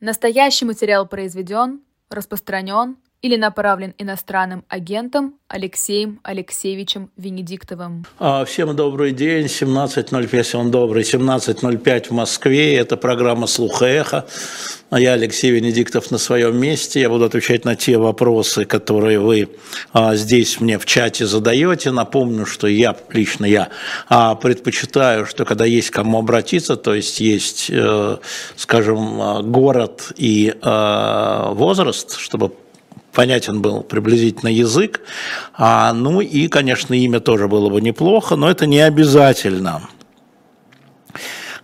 Настоящий материал произведен, распространен или направлен иностранным агентом Алексеем Алексеевичем Венедиктовым. А, всем добрый день, 17.05, он добрый, 17.05 в Москве, это программа «Слуха эхо». А я, Алексей Венедиктов, на своем месте. Я буду отвечать на те вопросы, которые вы а, здесь мне в чате задаете. Напомню, что я, лично я, предпочитаю, что когда есть кому обратиться, то есть есть, э, скажем, город и э, возраст, чтобы понятен был приблизительно язык. А, ну и, конечно, имя тоже было бы неплохо, но это не обязательно.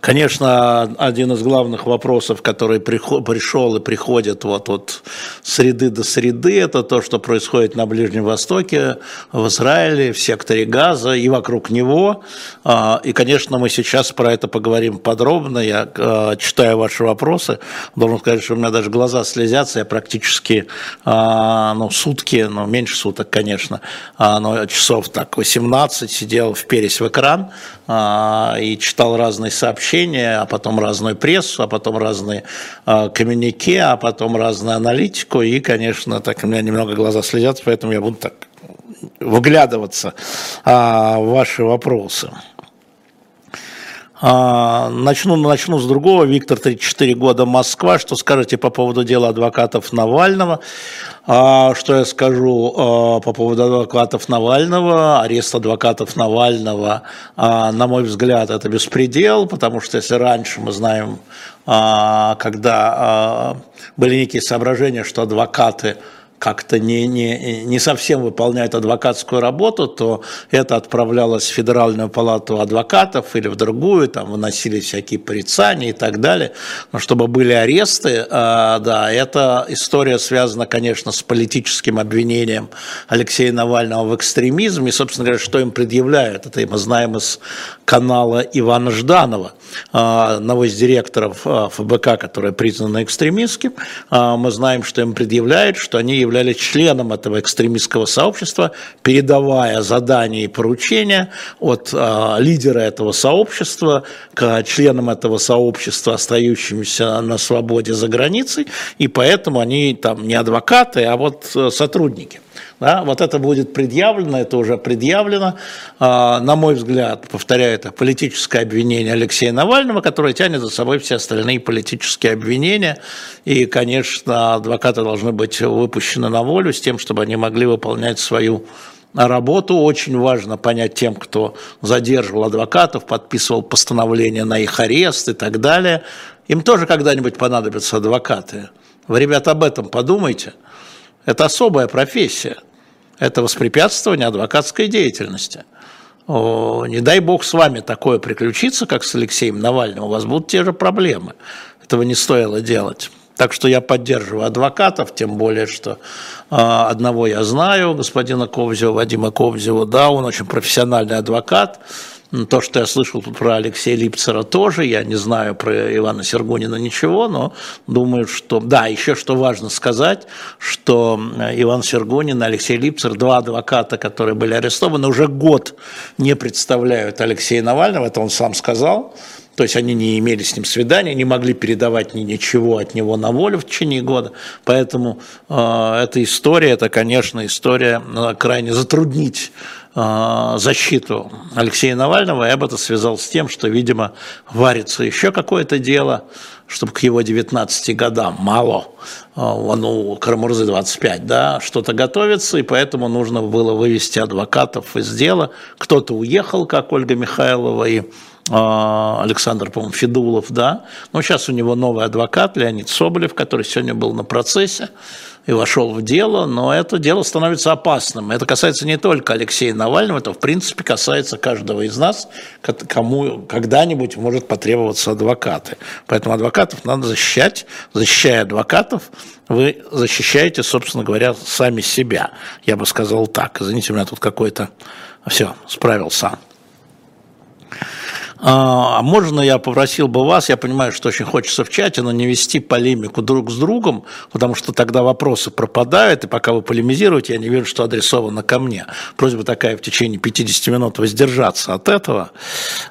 Конечно, один из главных вопросов, который пришел и приходит вот от среды до среды, это то, что происходит на Ближнем Востоке, в Израиле, в секторе Газа и вокруг него. А, и, конечно, мы сейчас про это поговорим подробно. Я а, читаю ваши вопросы. Должен сказать, что у меня даже глаза слезятся. Я практически а, ну, сутки, ну, меньше суток, конечно, но часов так 18 сидел впересь в экран и читал разные сообщения а потом разную прессу, а потом разные э, коммюнике, а потом разную аналитику. И, конечно, так у меня немного глаза следят, поэтому я буду так выглядываться э, в ваши вопросы. А, начну, начну с другого. Виктор, 34 года, Москва. Что скажете по поводу дела адвокатов Навального? А, что я скажу а, по поводу адвокатов Навального? Арест адвокатов Навального, на мой взгляд, это беспредел, потому что если раньше мы знаем, когда были некие соображения, что адвокаты как-то не, не, не совсем выполняют адвокатскую работу, то это отправлялось в Федеральную палату адвокатов или в другую, там выносили всякие порицания и так далее. Но чтобы были аресты, а, да, эта история связана, конечно, с политическим обвинением Алексея Навального в экстремизме. И, собственно говоря, что им предъявляют? Это мы знаем из канала Ивана Жданова, а, одного из директоров а, ФБК, который признан экстремистским. Мы знаем, что им предъявляют, что они являлись членом этого экстремистского сообщества, передавая задания и поручения от лидера этого сообщества к членам этого сообщества, остающимся на свободе за границей, и поэтому они там не адвокаты, а вот э, сотрудники. Да, вот это будет предъявлено, это уже предъявлено. А, на мой взгляд, повторяю, это политическое обвинение Алексея Навального, которое тянет за собой все остальные политические обвинения. И, конечно, адвокаты должны быть выпущены на волю с тем, чтобы они могли выполнять свою работу. Очень важно понять тем, кто задерживал адвокатов, подписывал постановление на их арест и так далее. Им тоже когда-нибудь понадобятся адвокаты. Вы, ребята, об этом подумайте. Это особая профессия это воспрепятствование адвокатской деятельности. О, не дай бог с вами такое приключится, как с Алексеем Навальным, у вас будут те же проблемы. Этого не стоило делать. Так что я поддерживаю адвокатов, тем более, что э, одного я знаю, господина Ковзева, Вадима Ковзева, да, он очень профессиональный адвокат, то, что я слышал про Алексея Липцера тоже, я не знаю про Ивана Сергунина ничего, но думаю, что... Да, еще что важно сказать, что Иван Сергунин и Алексей Липцер, два адвоката, которые были арестованы, уже год не представляют Алексея Навального, это он сам сказал, то есть они не имели с ним свидания, не могли передавать ни ничего от него на волю в течение года. Поэтому э, эта история, это, конечно, история э, крайне затруднить э, защиту Алексея Навального. Я бы это связал с тем, что, видимо, варится еще какое-то дело, чтобы к его 19 годам мало, э, ну, Карамурзы 25, да, что-то готовится, и поэтому нужно было вывести адвокатов из дела. Кто-то уехал, как Ольга Михайлова, и а, Александр, по-моему, Федулов, да. Но сейчас у него новый адвокат Леонид Соболев, который сегодня был на процессе и вошел в дело, но это дело становится опасным. Это касается не только Алексея Навального, это в принципе касается каждого из нас, кому когда-нибудь может потребоваться адвокаты. Поэтому адвокатов надо защищать. Защищая адвокатов, вы защищаете, собственно говоря, сами себя. Я бы сказал так. Извините, у меня тут какой-то... Все, справился. А, а можно я попросил бы вас, я понимаю, что очень хочется в чате, но не вести полемику друг с другом, потому что тогда вопросы пропадают, и пока вы полемизируете, я не вижу, что адресовано ко мне. Просьба такая в течение 50 минут воздержаться от этого,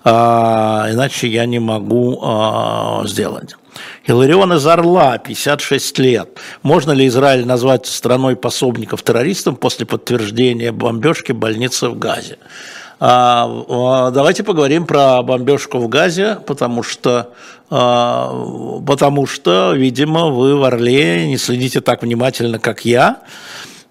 а, иначе я не могу а, сделать. Иларион из Орла, 56 лет. Можно ли Израиль назвать страной пособников террористам после подтверждения бомбежки больницы в Газе? А, а, давайте поговорим про бомбежку в Газе, потому что, а, потому что, видимо, вы в Орле не следите так внимательно, как я.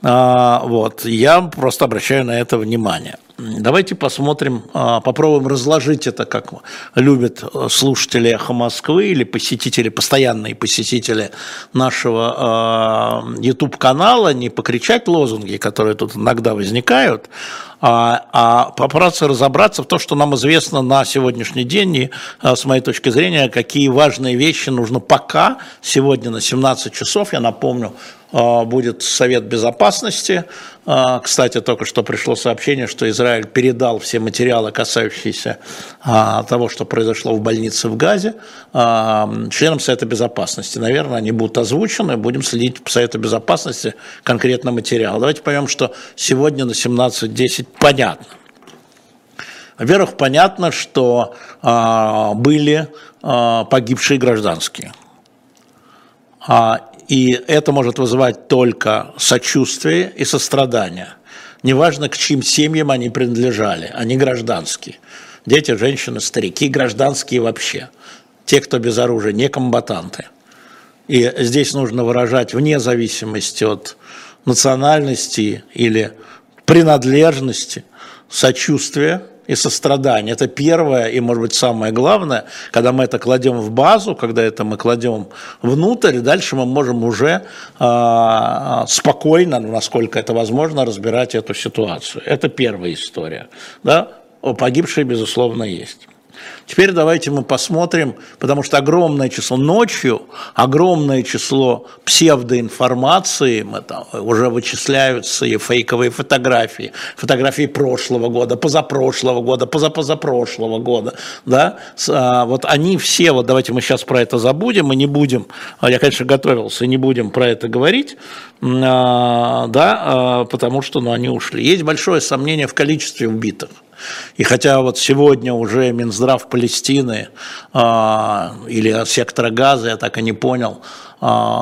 Вот, я просто обращаю на это внимание. Давайте посмотрим, попробуем разложить это, как любят слушатели «Эхо Москвы» или посетители, постоянные посетители нашего YouTube-канала, не покричать лозунги, которые тут иногда возникают, а, а попытаться разобраться в том, что нам известно на сегодняшний день, и а, с моей точки зрения, какие важные вещи нужно пока, сегодня на 17 часов, я напомню, а, будет Совет Безопасности. А, кстати, только что пришло сообщение, что Израиль передал все материалы, касающиеся того, что произошло в больнице в Газе, членам Совета Безопасности. Наверное, они будут озвучены, будем следить по Совету Безопасности конкретно материал. Давайте поймем, что сегодня на 17.10 понятно. Во-первых, понятно, что были погибшие гражданские. И это может вызывать только сочувствие и сострадание. Неважно, к чьим семьям они принадлежали, они гражданские. Дети, женщины, старики, гражданские вообще. Те, кто без оружия, не комбатанты. И здесь нужно выражать вне зависимости от национальности или принадлежности сочувствие – и сострадание. Это первое и, может быть, самое главное, когда мы это кладем в базу, когда это мы кладем внутрь, дальше мы можем уже э, спокойно, насколько это возможно, разбирать эту ситуацию. Это первая история. Да? Погибшие, безусловно, есть. Теперь давайте мы посмотрим, потому что огромное число ночью, огромное число псевдоинформации, мы там уже вычисляются и фейковые фотографии, фотографии прошлого года, позапрошлого года, позапозапрошлого года, да, а, вот они все, вот давайте мы сейчас про это забудем, мы не будем, а, я, конечно, готовился, не будем про это говорить, а, да, потому что, ну, они ушли. Есть большое сомнение в количестве убитых. И хотя вот сегодня уже Минздрав Палестины э, или сектора Газа, я так и не понял,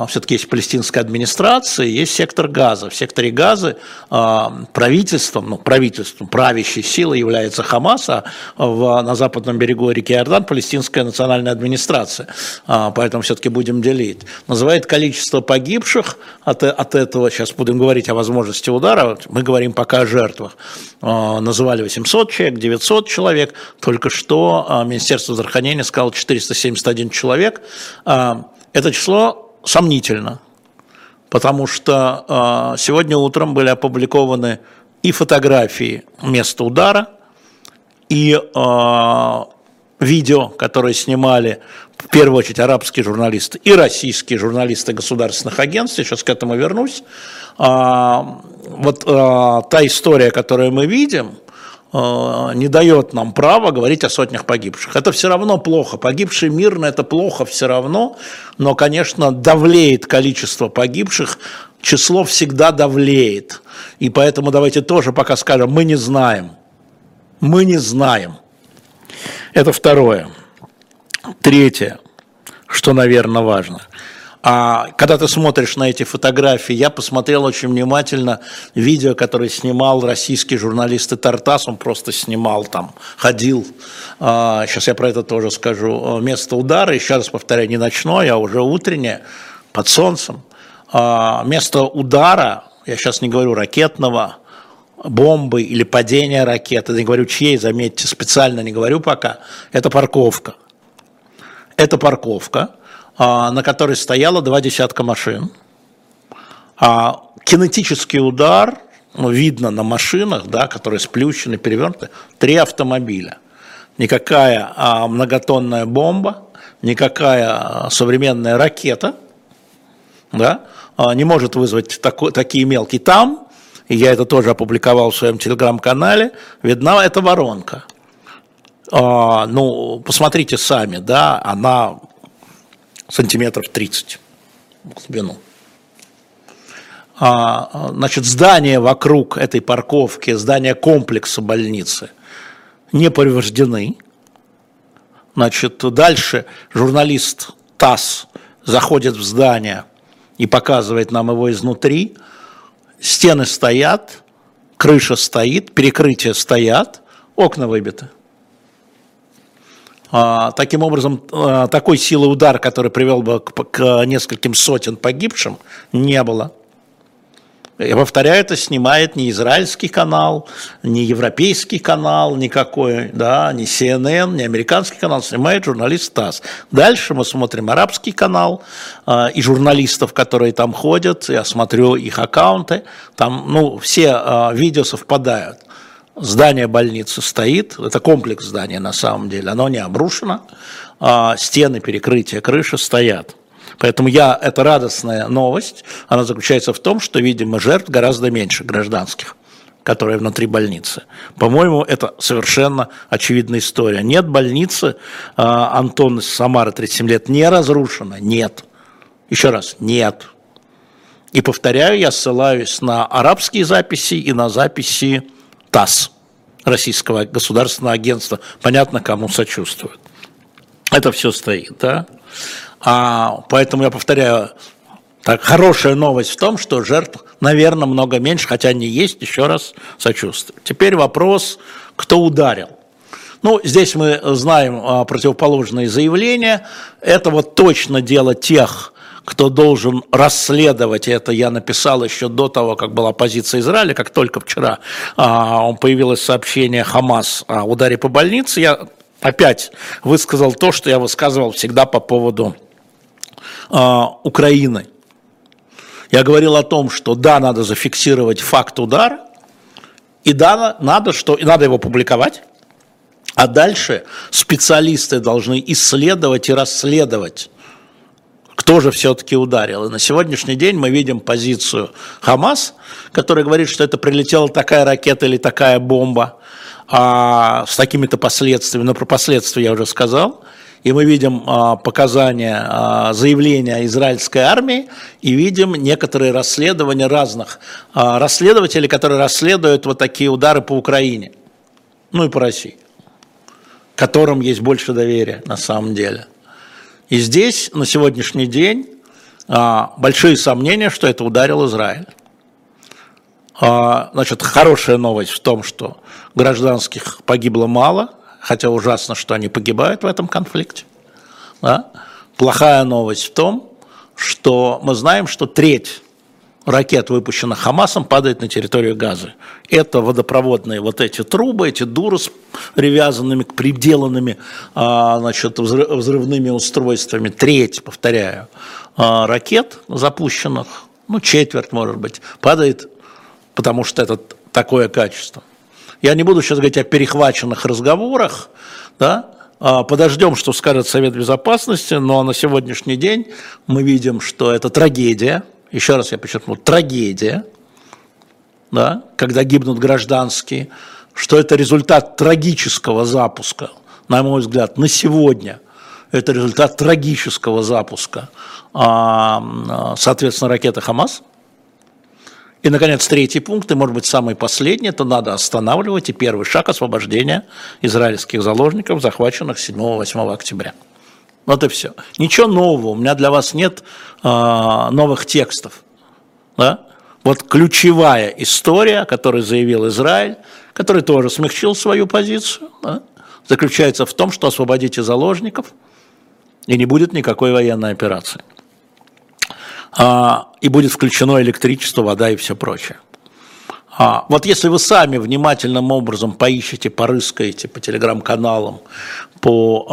все-таки есть палестинская администрация, есть сектор газа. В секторе газа а, правительством, ну, правительством, правящей силой является Хамас, а в, на западном берегу реки Иордан палестинская национальная администрация. А, поэтому все-таки будем делить. Называет количество погибших от, от этого, сейчас будем говорить о возможности удара, мы говорим пока о жертвах. Называли 800 человек, 900 человек, только что Министерство здравоохранения сказало 471 человек. Это число сомнительно, потому что э, сегодня утром были опубликованы и фотографии места удара, и э, видео, которые снимали в первую очередь арабские журналисты и российские журналисты государственных агентств, сейчас к этому вернусь. А, вот а, та история, которую мы видим, не дает нам права говорить о сотнях погибших. Это все равно плохо. Погибшие мирно – это плохо все равно, но, конечно, давлеет количество погибших, число всегда давлеет. И поэтому давайте тоже пока скажем, мы не знаем. Мы не знаем. Это второе. Третье, что, наверное, важно – а когда ты смотришь на эти фотографии, я посмотрел очень внимательно видео, которое снимал российский журналист Тартас, он просто снимал там, ходил. А, сейчас я про это тоже скажу. Место удара, еще раз повторяю, не ночное, а уже утреннее, под солнцем. А, место удара, я сейчас не говорю ракетного, бомбы или падения ракеты, не говорю чьей, заметьте, специально не говорю пока, это парковка. Это парковка, а, на которой стояло два десятка машин. А кинетический удар, ну, видно на машинах, да, которые сплющены, перевернуты, три автомобиля. Никакая а, многотонная бомба, никакая а, современная ракета да, а, не может вызвать тако, такие мелкие. Там, и я это тоже опубликовал в своем телеграм-канале, видна эта воронка. а, ну, посмотрите сами, да, она сантиметров 30 в глубину. А, значит, здания вокруг этой парковки, здания комплекса больницы не повреждены. Значит, дальше журналист ТАСС заходит в здание и показывает нам его изнутри. Стены стоят, крыша стоит, перекрытия стоят, окна выбиты. А, таким образом, а, такой силы удара, который привел бы к нескольким сотен погибшим, не было. Я повторяю, это снимает не израильский канал, не европейский канал никакой, да, не CNN, не американский канал, снимает журналист ТАСС. Дальше мы смотрим арабский канал э, и журналистов, которые там ходят, я смотрю их аккаунты, там, ну, все э, видео совпадают. Здание больницы стоит, это комплекс здания на самом деле, оно не обрушено, а стены, перекрытия, крыши стоят. Поэтому я, это радостная новость, она заключается в том, что, видимо, жертв гораздо меньше гражданских которые внутри больницы. По-моему, это совершенно очевидная история. Нет больницы, а, Антон из Самары, 37 лет, не разрушена. Нет. Еще раз, нет. И повторяю, я ссылаюсь на арабские записи и на записи ТАСС, Российского государственного агентства, понятно, кому сочувствует. Это все стоит, да? А, поэтому я повторяю, так, хорошая новость в том, что жертв, наверное, много меньше, хотя они есть, еще раз сочувствую. Теперь вопрос, кто ударил. Ну, здесь мы знаем а, противоположные заявления. Это вот точно дело тех, кто должен расследовать это, я написал еще до того, как была позиция Израиля, как только вчера а, появилось сообщение Хамас о ударе по больнице, я опять высказал то, что я высказывал всегда по поводу а, Украины. Я говорил о том, что да, надо зафиксировать факт удара, и да, надо, что, и надо его публиковать, а дальше специалисты должны исследовать и расследовать кто же все-таки ударил. И на сегодняшний день мы видим позицию Хамас, который говорит, что это прилетела такая ракета или такая бомба а, с такими-то последствиями. Но про последствия я уже сказал. И мы видим а, показания, а, заявления израильской армии и видим некоторые расследования разных а, расследователей, которые расследуют вот такие удары по Украине, ну и по России, которым есть больше доверия на самом деле. И здесь на сегодняшний день а, большие сомнения, что это ударил Израиль. А, значит, хорошая новость в том, что гражданских погибло мало, хотя ужасно, что они погибают в этом конфликте. Плохая новость в том, что мы знаем, что треть ракет, выпущенных Хамасом, падает на территорию Газы. Это водопроводные вот эти трубы, эти дуры с привязанными, приделанными а, значит, взрывными устройствами. Треть, повторяю, а, ракет запущенных, ну четверть, может быть, падает, потому что это такое качество. Я не буду сейчас говорить о перехваченных разговорах, да, а, Подождем, что скажет Совет Безопасности, но на сегодняшний день мы видим, что это трагедия, еще раз я подчеркну, трагедия, да, когда гибнут гражданские, что это результат трагического запуска, на мой взгляд, на сегодня это результат трагического запуска, а, соответственно, ракеты «Хамас». И, наконец, третий пункт, и, может быть, самый последний, это надо останавливать, и первый шаг освобождения израильских заложников, захваченных 7-8 октября. Вот и все. Ничего нового, у меня для вас нет э, новых текстов. Да? Вот ключевая история, о которой заявил Израиль, который тоже смягчил свою позицию, да? заключается в том, что освободите заложников, и не будет никакой военной операции. А, и будет включено электричество, вода и все прочее. А, вот если вы сами внимательным образом поищете, порыскаете по телеграм-каналам, по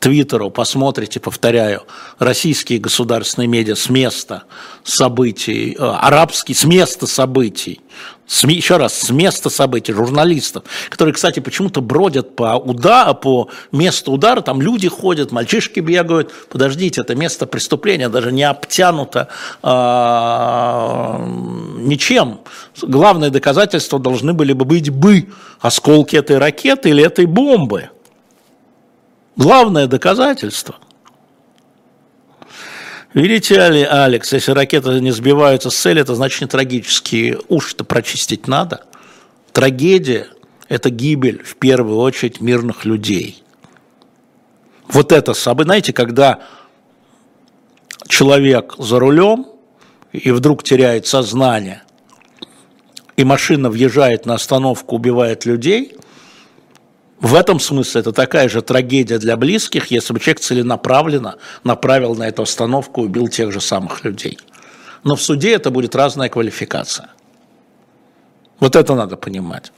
э, посмотрите, повторяю, российские государственные медиа с места событий, э, арабские с места событий, с, еще раз, с места событий, журналистов, которые, кстати, почему-то бродят по, уда, по месту удара, там люди ходят, мальчишки бегают, подождите, это место преступления даже не обтянуто э, ничем. Главное доказательство должны были бы быть бы осколки этой ракеты или этой бомбы. Главное доказательство. Видите, Алекс, если ракеты не сбиваются с цели, это значит не трагические. Уши-то прочистить надо. Трагедия – это гибель, в первую очередь, мирных людей. Вот это событие, знаете, когда человек за рулем и вдруг теряет сознание, и машина въезжает на остановку, убивает людей – в этом смысле это такая же трагедия для близких, если бы человек целенаправленно направил на эту остановку и убил тех же самых людей. Но в суде это будет разная квалификация. Вот это надо понимать.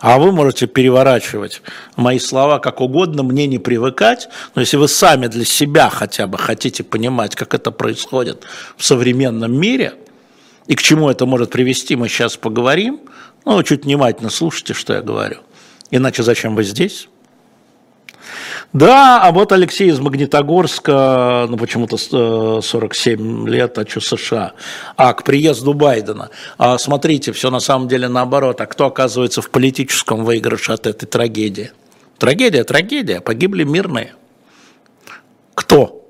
А вы можете переворачивать мои слова как угодно, мне не привыкать, но если вы сами для себя хотя бы хотите понимать, как это происходит в современном мире и к чему это может привести, мы сейчас поговорим. Ну, чуть внимательно слушайте, что я говорю. Иначе зачем вы здесь? Да, а вот Алексей из Магнитогорска, ну почему-то 47 э, лет, а что США? А, к приезду Байдена. А, смотрите, все на самом деле наоборот. А кто оказывается в политическом выигрыше от этой трагедии? Трагедия, трагедия, погибли мирные. Кто?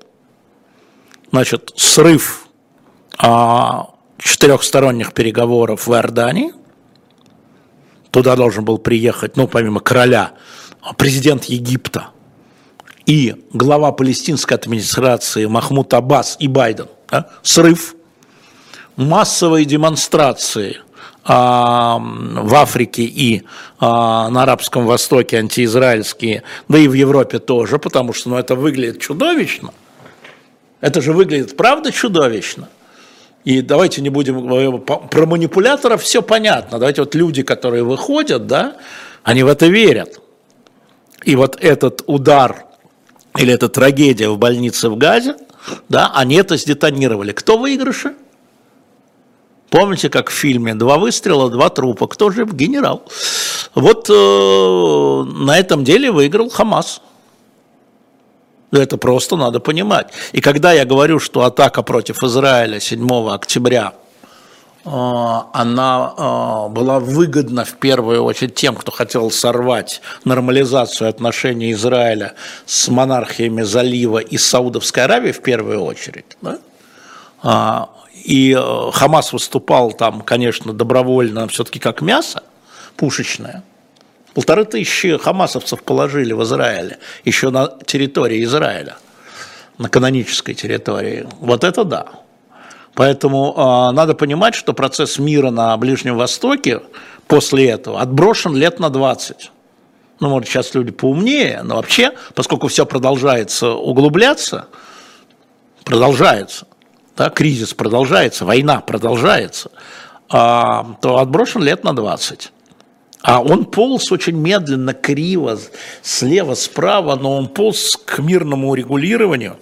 Значит, срыв а, четырехсторонних переговоров в Иордании – Туда должен был приехать, ну, помимо короля, президент Египта и глава палестинской администрации Махмуд Аббас и Байден. Да? Срыв, массовые демонстрации а, в Африке и а, на Арабском Востоке антиизраильские, да и в Европе тоже, потому что ну, это выглядит чудовищно. Это же выглядит правда чудовищно – и давайте не будем про манипуляторов, все понятно. Давайте вот люди, которые выходят, да, они в это верят. И вот этот удар или эта трагедия в больнице в Газе, да, они это сдетонировали. Кто выигрыше? Помните, как в фильме «Два выстрела, два трупа». Кто же генерал? Вот э, на этом деле выиграл Хамас. Это просто надо понимать. И когда я говорю, что атака против Израиля 7 октября э, она э, была выгодна в первую очередь тем, кто хотел сорвать нормализацию отношений Израиля с монархиями залива и Саудовской Аравии в первую очередь. Да? А, и э, Хамас выступал там, конечно, добровольно, все-таки как мясо пушечное – Полторы тысячи хамасовцев положили в Израиле, еще на территории Израиля, на канонической территории. Вот это да. Поэтому э, надо понимать, что процесс мира на Ближнем Востоке после этого отброшен лет на 20. Ну, может, сейчас люди поумнее, но вообще, поскольку все продолжается углубляться, продолжается, да, кризис продолжается, война продолжается, э, то отброшен лет на 20. А он полз очень медленно, криво, слева, справа, но он полз к мирному урегулированию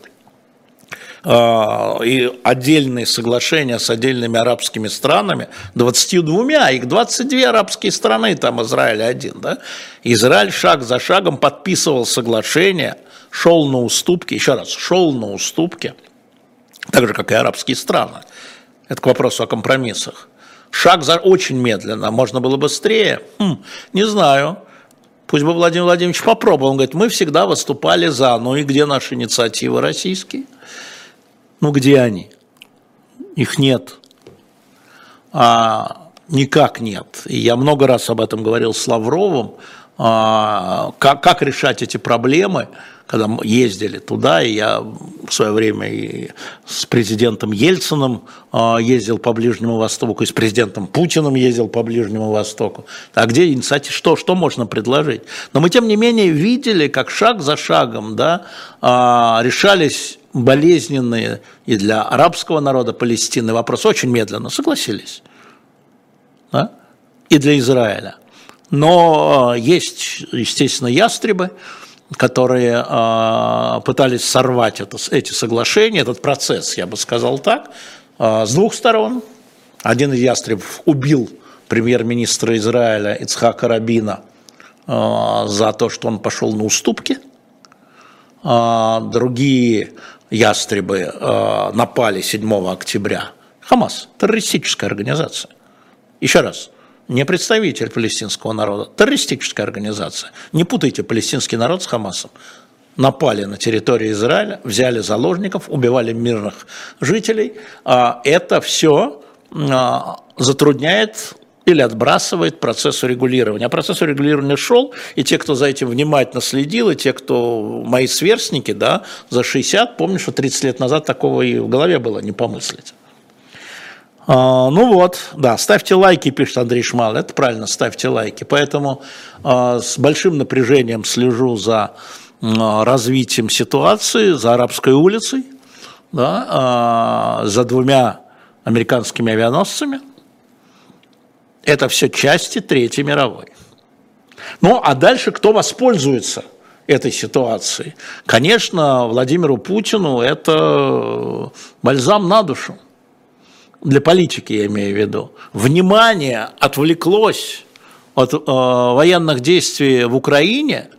а, и отдельные соглашения с отдельными арабскими странами, 22, их 22 арабские страны, там Израиль один, да? Израиль шаг за шагом подписывал соглашения, шел на уступки, еще раз, шел на уступки, так же, как и арабские страны. Это к вопросу о компромиссах. Шаг за очень медленно, можно было быстрее. Хм, не знаю. Пусть бы Владимир Владимирович попробовал. Он говорит, мы всегда выступали за. Ну и где наши инициативы российские? Ну где они? Их нет. А, никак нет. И я много раз об этом говорил с Лавровым. А, как, как решать эти проблемы – когда мы ездили туда, и я в свое время и с президентом Ельциным а, ездил по Ближнему Востоку, и с президентом Путиным ездил по Ближнему Востоку. А где инициатива, что, что можно предложить? Но мы, тем не менее, видели, как шаг за шагом да, а, решались болезненные и для арабского народа Палестины вопросы очень медленно, согласились. Да? И для Израиля. Но а, есть, естественно, ястребы, которые э, пытались сорвать это, эти соглашения, этот процесс, я бы сказал так, э, с двух сторон. Один из ястребов убил премьер-министра Израиля Ицхака Рабина э, за то, что он пошел на уступки. Э, другие ястребы э, напали 7 октября. Хамас – террористическая организация. Еще раз – не представитель палестинского народа, террористическая организация. Не путайте палестинский народ с Хамасом. Напали на территорию Израиля, взяли заложников, убивали мирных жителей. А это все а, затрудняет или отбрасывает процесс урегулирования. А процесс урегулирования шел, и те, кто за этим внимательно следил, и те, кто мои сверстники, да, за 60, помню, что 30 лет назад такого и в голове было не помыслить. А, ну вот, да, ставьте лайки, пишет Андрей Шмал, это правильно, ставьте лайки. Поэтому а, с большим напряжением слежу за а, развитием ситуации, за арабской улицей, да, за двумя американскими авианосцами. Это все части Третьей мировой. Ну, а дальше кто воспользуется этой ситуацией? Конечно, Владимиру Путину это бальзам на душу для политики я имею в виду, внимание отвлеклось от э, военных действий в Украине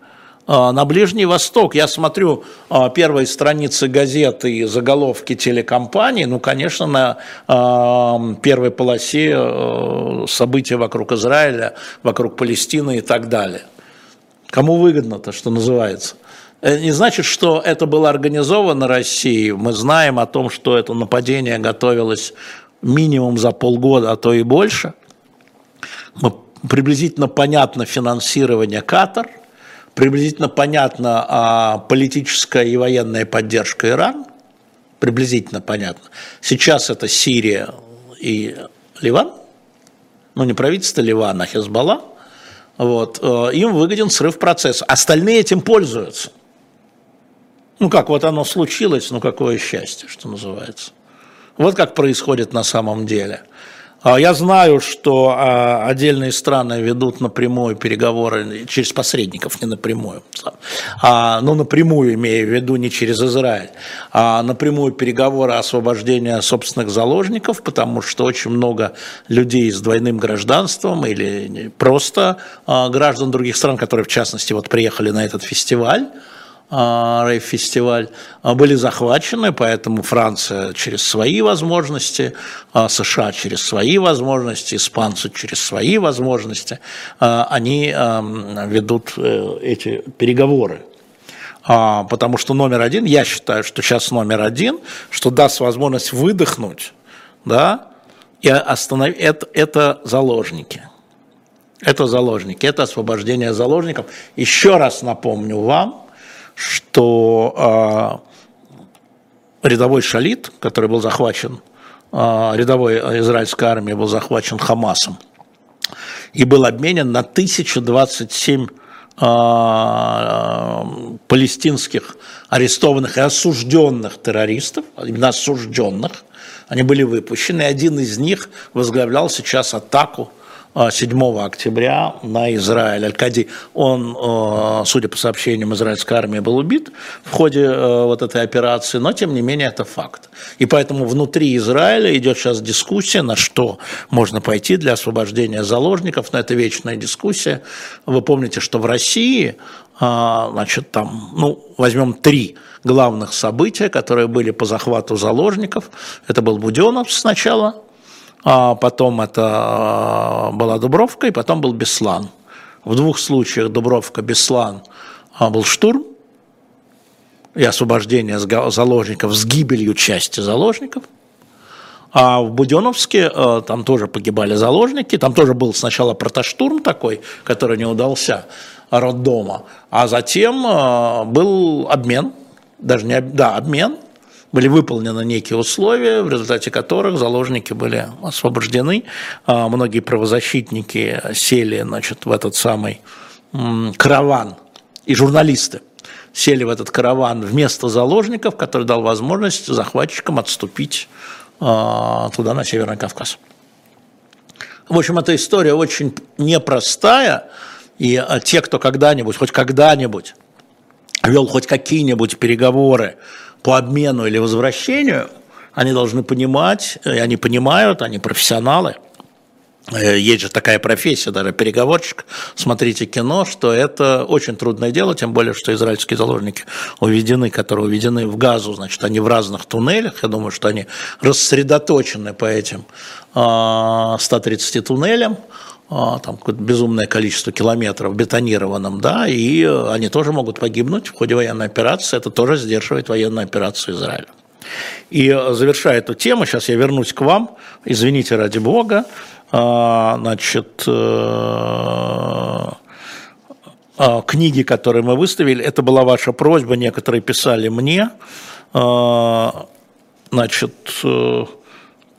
э, на Ближний Восток. Я смотрю э, первые страницы газеты и заголовки телекомпаний, ну, конечно, на э, первой полосе э, события вокруг Израиля, вокруг Палестины и так далее. Кому выгодно-то, что называется? Э, не значит, что это было организовано Россией. Мы знаем о том, что это нападение готовилось минимум за полгода, а то и больше. Приблизительно понятно финансирование Катар, приблизительно понятно а, политическая и военная поддержка Иран, приблизительно понятно. Сейчас это Сирия и Ливан, ну не правительство Ливана, а Хезбалла, вот, э, им выгоден срыв процесса. Остальные этим пользуются. Ну как, вот оно случилось, ну какое счастье, что называется. Вот как происходит на самом деле. А, я знаю, что а, отдельные страны ведут напрямую переговоры через посредников, не напрямую, а, но напрямую, имея в виду не через Израиль, а напрямую переговоры о освобождении собственных заложников, потому что очень много людей с двойным гражданством или просто граждан других стран, которые в частности вот приехали на этот фестиваль, рейв-фестиваль, а, были захвачены, поэтому Франция через свои возможности, а, США через свои возможности, испанцы через свои возможности, они ведут э, эти переговоры. Потому что номер один, я считаю, что сейчас номер один, что даст возможность выдохнуть, да, и остановить, это, это заложники. Это заложники, это освобождение заложников. Еще раз напомню вам, что э, рядовой шалит, который был захвачен, э, рядовой израильской армии был захвачен Хамасом и был обменен на 1027 э, палестинских арестованных и осужденных террористов, именно осужденных, они были выпущены, и один из них возглавлял сейчас атаку 7 а, октября на Израиль. Аль-Кади, он, а, судя по сообщениям израильской армии, был убит в ходе а, вот этой операции, но тем не менее это факт. И поэтому внутри Израиля идет сейчас дискуссия, на что можно пойти для освобождения заложников, но это вечная дискуссия. Вы помните, что в России, значит, там, ну, возьмем три главных события, которые были по захвату заложников. Это был Буденов сначала, а потом это а, была Дубровка, и потом был Беслан. В двух случаях Дубровка, Беслан а, был штурм и освобождение заложников с гибелью части заложников. А в Буденовске а, там тоже погибали заложники, там тоже был сначала протоштурм такой, который не удался роддома, а затем был обмен, даже не да, обмен – были выполнены некие условия, в результате которых заложники были освобождены. А многие правозащитники сели значит, в этот самый караван, и журналисты сели в этот караван вместо заложников, который дал возможность захватчикам отступить а, туда, на Северный Кавказ. В общем, эта история очень непростая, и а, те, кто когда-нибудь, хоть когда-нибудь вел хоть какие-нибудь переговоры по обмену или возвращению, они должны понимать, и они понимают, они профессионалы – Э, есть же такая профессия, даже переговорщик, смотрите кино, что это очень трудное дело, тем более, что израильские заложники уведены, которые уведены в газу, значит, они в разных туннелях, я думаю, что они рассредоточены по этим 130 а, туннелям, там какое-то безумное количество километров бетонированным, да, и они тоже могут погибнуть в ходе военной операции, это тоже сдерживает военную операцию Израиля. И э, завершая эту тему, сейчас я вернусь к вам, извините ради бога, а, значит, э, а, книги, которые мы выставили, это была ваша просьба, некоторые писали мне, а, значит, э,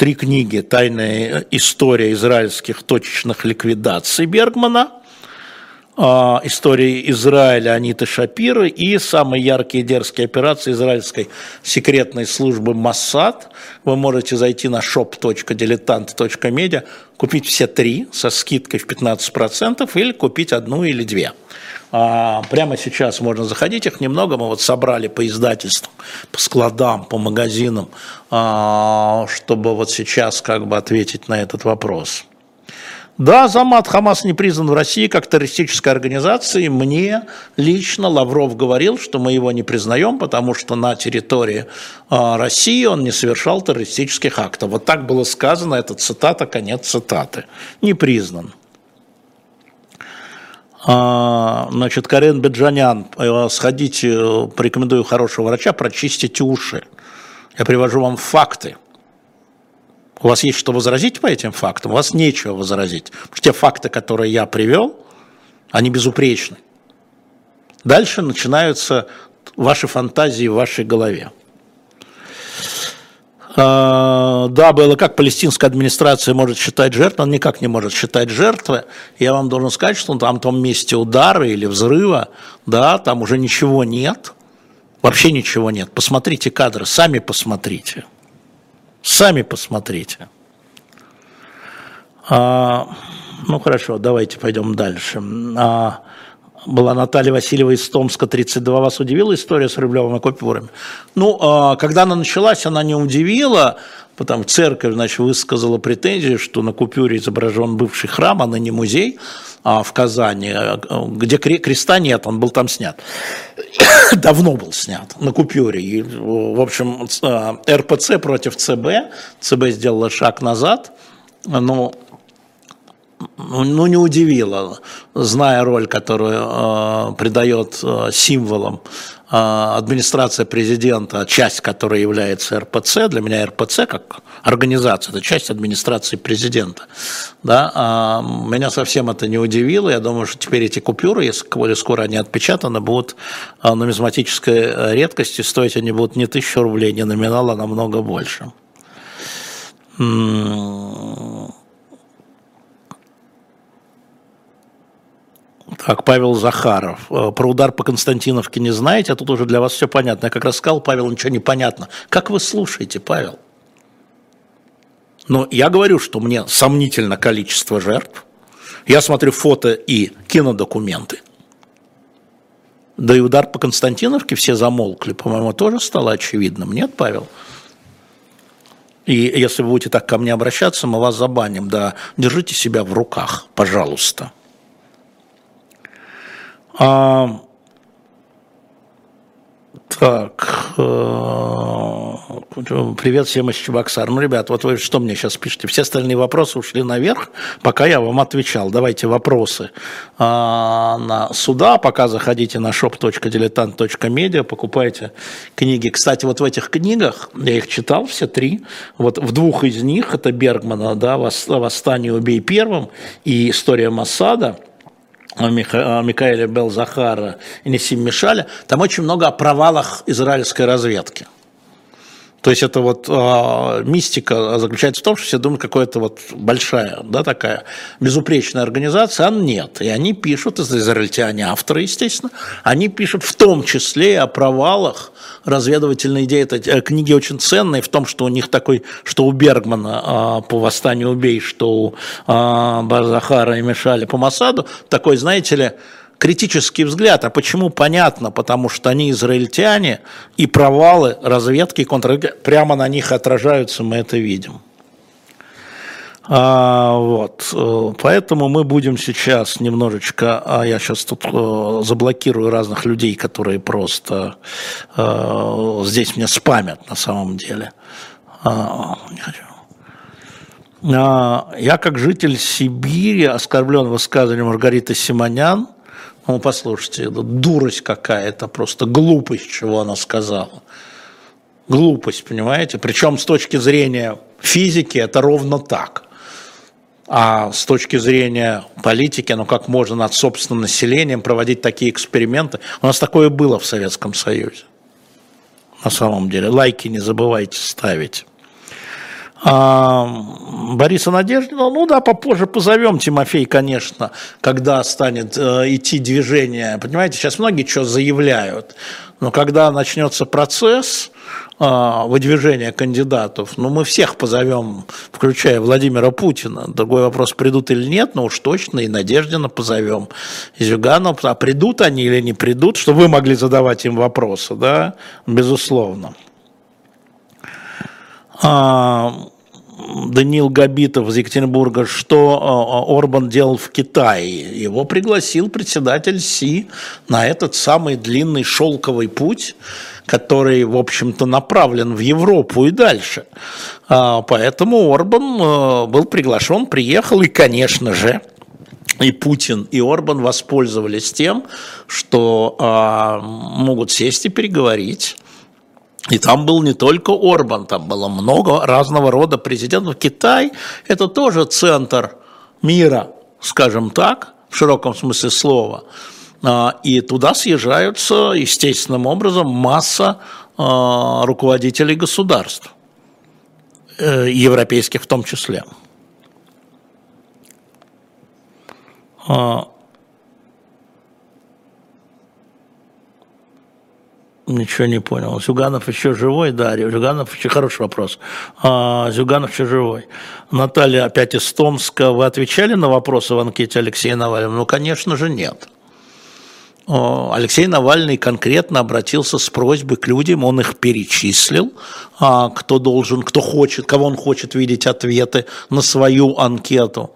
три книги «Тайная история израильских точечных ликвидаций» Бергмана – а, истории Израиля Аниты Шапиры и самые яркие дерзкие операции израильской секретной службы Моссад. Вы можете зайти на shop.diletant.media, купить все три со скидкой в 15% или купить одну или две. А, прямо сейчас можно заходить, их немного мы вот собрали по издательствам, по складам, по магазинам, а, чтобы вот сейчас как бы ответить на этот вопрос. Да, Замат Хамас не признан в России как террористическая организация. Мне лично Лавров говорил, что мы его не признаем, потому что на территории э, России он не совершал террористических актов. Вот так было сказано, это цитата, конец цитаты. Не признан. А, значит, Карен Беджанян, э, сходите, порекомендую хорошего врача, прочистите уши. Я привожу вам факты. У вас есть что возразить по этим фактам? У вас нечего возразить. Потому что те факты, которые я привел, они безупречны. Дальше начинаются ваши фантазии в вашей голове. А, да, было как палестинская администрация может считать жертву, он никак не может считать жертвы. Я вам должен сказать, что там в том месте удара или взрыва, да, там уже ничего нет, вообще ничего нет. Посмотрите кадры, сами посмотрите. Сами посмотрите. А, ну хорошо, давайте пойдем дальше. А, была Наталья Васильева из Томска, 32. Вас удивила история с Рублевым и купюрами? Ну, а, когда она началась, она не удивила, потому что церковь значит, высказала претензию, что на купюре изображен бывший храм, а не музей а, в Казани, где креста нет, он был там снят. Давно был снят на купюре. И, в общем, а, РПЦ против ЦБ. ЦБ сделала шаг назад, но ну, ну, не удивило, зная роль, которую э, придает э, символам э, администрация президента, часть которой является РПЦ. Для меня РПЦ как организация, это часть администрации президента. Да? А меня совсем это не удивило. Я думаю, что теперь эти купюры, если более скоро они отпечатаны, будут э, нумизматической э, редкостью, стоить они будут не тысячу рублей, не номинал, а намного больше. Так, Павел Захаров. Э, про удар по Константиновке не знаете, а тут уже для вас все понятно. Я как раз сказал, Павел, ничего не понятно. Как вы слушаете, Павел? Но я говорю, что мне сомнительно количество жертв. Я смотрю фото и кинодокументы. Да и удар по Константиновке все замолкли, по-моему, тоже стало очевидным. Нет, Павел? И если вы будете так ко мне обращаться, мы вас забаним. Да, держите себя в руках, пожалуйста. А, так, э, привет всем из Чебоксар. Ну, ребят, вот вы что мне сейчас пишете? Все остальные вопросы ушли наверх, пока я вам отвечал. Давайте вопросы а, на суда, пока заходите на shop.diletant.media, покупайте книги. Кстати, вот в этих книгах, я их читал, все три, вот в двух из них, это Бергмана, да, «Восстание убей первым» и «История Массада», Миха, Микаэля Белзахара и Несим Мишаля, там очень много о провалах израильской разведки. То есть это вот э, мистика заключается в том, что все думают, какая-то вот большая, да, такая безупречная организация, а нет. И они пишут, израильтяне, авторы, естественно, они пишут в том числе о провалах разведывательной идеи. Это э, книги очень ценные в том, что у них такой, что у Бергмана э, по «Восстанию убей», что у э, Барзахара и Мишаля по Масаду, такой, знаете ли, критический взгляд. А почему? Понятно, потому что они израильтяне, и провалы разведки и контрразведки прямо на них отражаются, мы это видим. А, вот, э, поэтому мы будем сейчас немножечко, а я сейчас тут э, заблокирую разных людей, которые просто э, здесь мне спамят на самом деле. А, не хочу. А, я как житель Сибири оскорблен высказыванием Маргариты Симонян. Ну, послушайте, это дурость какая-то, просто глупость, чего она сказала. Глупость, понимаете? Причем с точки зрения физики это ровно так. А с точки зрения политики, ну как можно над собственным населением проводить такие эксперименты? У нас такое было в Советском Союзе. На самом деле. Лайки не забывайте ставить. А, Бориса Надеждина, ну да, попозже позовем Тимофей, конечно, когда станет э, идти движение. Понимаете, сейчас многие что заявляют, но когда начнется процесс э, выдвижения кандидатов, ну мы всех позовем, включая Владимира Путина. Другой вопрос, придут или нет, но уж точно и Надеждина позовем, и Зюганов. А придут они или не придут, чтобы вы могли задавать им вопросы, да, безусловно. А, Даниил Габитов из Екатеринбурга, что а, Орбан делал в Китае. Его пригласил председатель Си на этот самый длинный шелковый путь, который, в общем-то, направлен в Европу и дальше. А, поэтому Орбан был приглашен, приехал, и, конечно же, и Путин, и Орбан воспользовались тем, что могут сесть и переговорить и там был не только Орбан, там было много разного рода президентов. Китай – это тоже центр мира, скажем так, в широком смысле слова. А, и туда съезжаются естественным образом масса а, руководителей государств, э, европейских в том числе. Ничего не понял. Зюганов еще живой? Да, Зюганов еще хороший вопрос. А, Зюганов еще живой. Наталья опять из Томска. Вы отвечали на вопросы в анкете Алексея Навального? Ну, конечно же, нет. Алексей Навальный конкретно обратился с просьбой к людям, он их перечислил, а, кто должен, кто хочет, кого он хочет видеть ответы на свою анкету.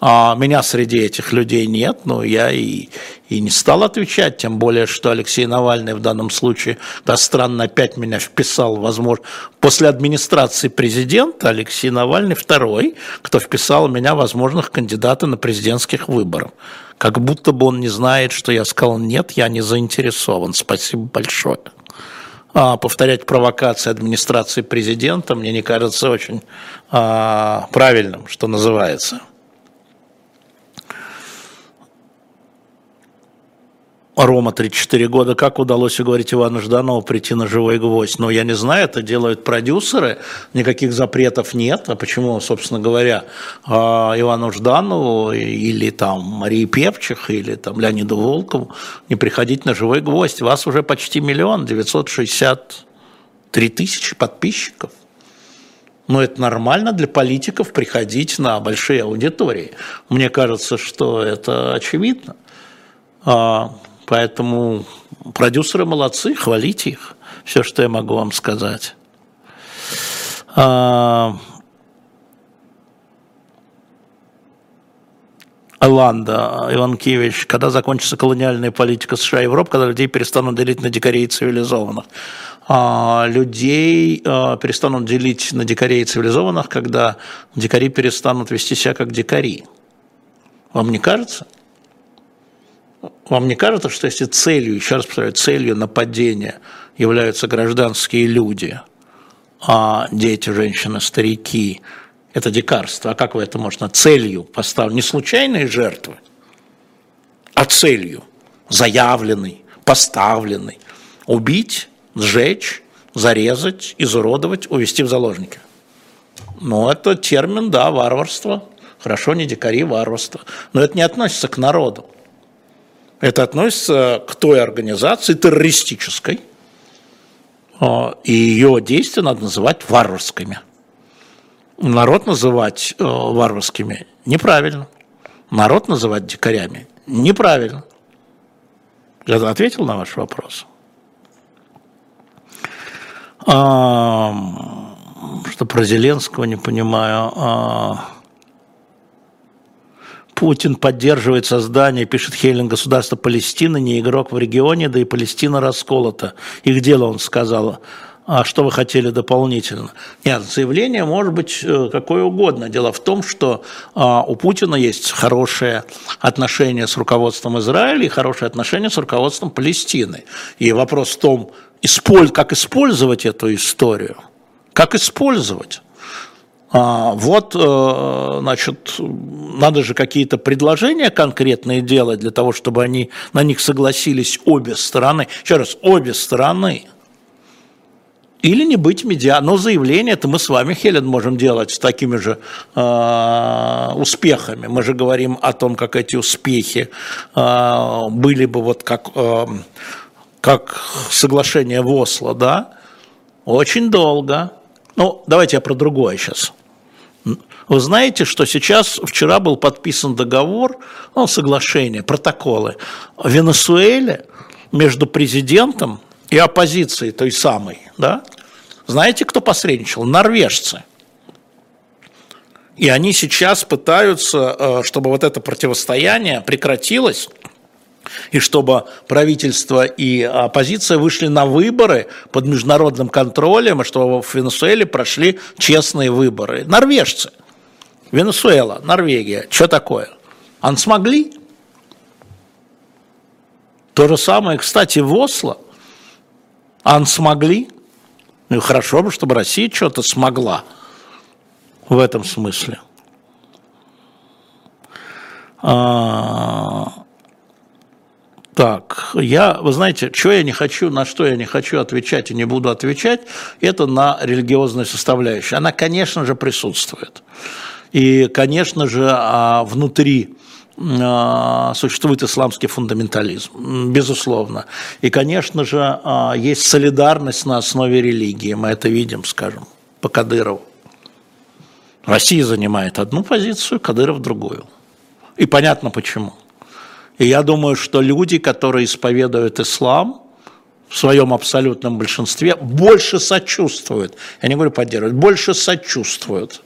А меня среди этих людей нет, но я и, и не стал отвечать, тем более, что Алексей Навальный в данном случае, да странно, опять меня вписал, возможно, после администрации президента Алексей Навальный второй, кто вписал меня возможных кандидата на президентских выборах. Как будто бы он не знает, что я сказал, нет, я не заинтересован, спасибо большое. А, повторять провокации администрации президента мне не кажется очень а, правильным, что называется. Рома 34 года, как удалось уговорить Ивана Жданова прийти на живой гвоздь? Ну, я не знаю, это делают продюсеры, никаких запретов нет. А почему, собственно говоря, а, Ивану Жданову или там Марии Певчих, или там Леониду Волкову не приходить на живой гвоздь? Вас уже почти миллион, 963 тысячи подписчиков. Но это нормально для политиков приходить на большие аудитории. Мне кажется, что это очевидно. Поэтому продюсеры молодцы, хвалите их. Все, что я могу вам сказать. А, Ланда Иванкевич, когда закончится колониальная политика США и Европы, когда людей перестанут делить на дикарей и цивилизованных. А, людей а, перестанут делить на дикарей и цивилизованных, когда дикари перестанут вести себя как дикари. Вам не кажется? Вам не кажется, что если целью, еще раз повторяю, целью нападения являются гражданские люди, а дети, женщины, старики, это дикарство, а как вы это можно целью поставить? Не случайные жертвы, а целью, заявленной, поставленной, убить, сжечь, зарезать, изуродовать, увести в заложники. Ну, это термин, да, варварство. Хорошо, не дикари, варварство. Но это не относится к народу. Это относится к той организации террористической, а, и ее действия надо называть варварскими. Народ называть э, варварскими неправильно. Народ называть дикарями неправильно. Я ответил на ваш вопрос? А, что про Зеленского не понимаю. Путин поддерживает создание, пишет Хейлин, государства Палестины, не игрок в регионе, да и Палестина расколота. Их дело, он сказал. А что вы хотели дополнительно? Нет, заявление может быть э, какое угодно. Дело в том, что а, у Путина есть хорошие отношения с руководством Израиля и хорошие отношения с руководством Палестины. И вопрос в том, как использовать эту историю. Как использовать? А, вот, э, значит, надо же какие-то предложения конкретные делать для того, чтобы они, на них согласились обе стороны. Еще раз, обе стороны. Или не быть медиа. Но заявление это мы с вами, Хелен, можем делать с такими же э, успехами. Мы же говорим о том, как эти успехи э, были бы вот как, э, как соглашение в Осло, да? Очень долго. Ну, давайте я про другое сейчас. Вы знаете, что сейчас, вчера был подписан договор, ну, соглашение, протоколы в Венесуэле между президентом и оппозицией той самой, да? Знаете, кто посредничал? Норвежцы. И они сейчас пытаются, э, чтобы вот это противостояние прекратилось, и чтобы правительство и оппозиция вышли на выборы под международным контролем, и чтобы в Венесуэле прошли честные выборы. Норвежцы. Венесуэла, Норвегия. Что такое? Они смогли? То же самое, кстати, в Осло. Ан смогли? Ну, хорошо бы, чтобы Россия что-то смогла в этом смысле. А, так, я, вы знаете, что я не хочу, на что я не хочу отвечать и не буду отвечать, это на религиозную составляющую. Она, конечно же, присутствует. И, конечно же, а, внутри а, существует исламский фундаментализм, безусловно. И, конечно же, а, есть солидарность на основе религии. Мы это видим, скажем, по Кадырову. Россия занимает одну позицию, Кадыров другую. И понятно почему. И я думаю, что люди, которые исповедуют ислам, в своем абсолютном большинстве больше сочувствуют, я не говорю поддерживают, больше сочувствуют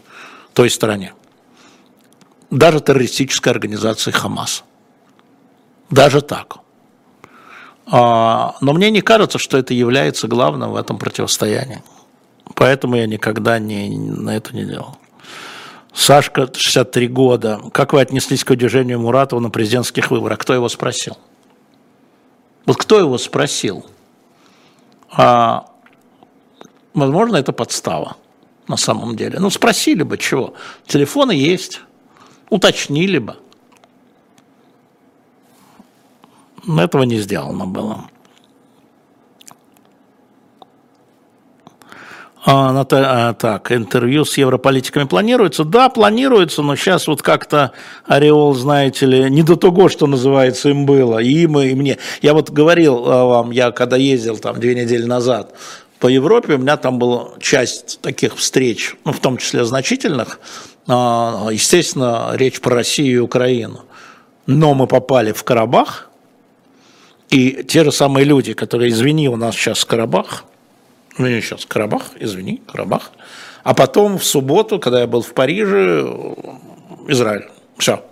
той стране. Даже террористической организации Хамас. Даже так. А, но мне не кажется, что это является главным в этом противостоянии. Поэтому я никогда не, на это не делал. Сашка, 63 года. Как вы отнеслись к удвижению Муратова на президентских выборах? Кто его спросил? Вот кто его спросил? А, возможно, это подстава на самом деле. Ну, спросили бы чего. Телефоны есть, уточнили бы. Но этого не сделано было. А, а, так, интервью с европолитиками планируется? Да, планируется, но сейчас вот как-то ореол, знаете ли, не до того, что называется, им было, и им, и мне. Я вот говорил а, вам, я когда ездил там две недели назад по Европе, у меня там была часть таких встреч, ну, в том числе значительных, а, естественно, речь про Россию и Украину. Но мы попали в Карабах, и те же самые люди, которые, извини, у нас сейчас Карабах – ну, сейчас, Карабах, извини, Карабах. А потом в субботу, когда я был в Париже, Израиль. Все.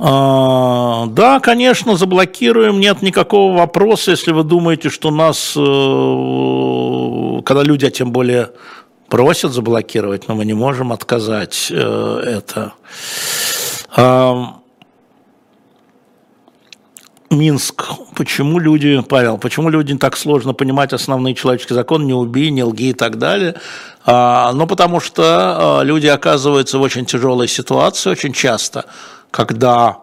А, да, конечно, заблокируем, нет никакого вопроса, если вы думаете, что нас, э, когда люди, а тем более просят заблокировать, но мы не можем отказать э, это. Минск. Почему люди, Павел, почему люди так сложно понимать основные человеческие законы, не убей, не лги и так далее? А, ну, потому что а, люди оказываются в очень тяжелой ситуации очень часто, когда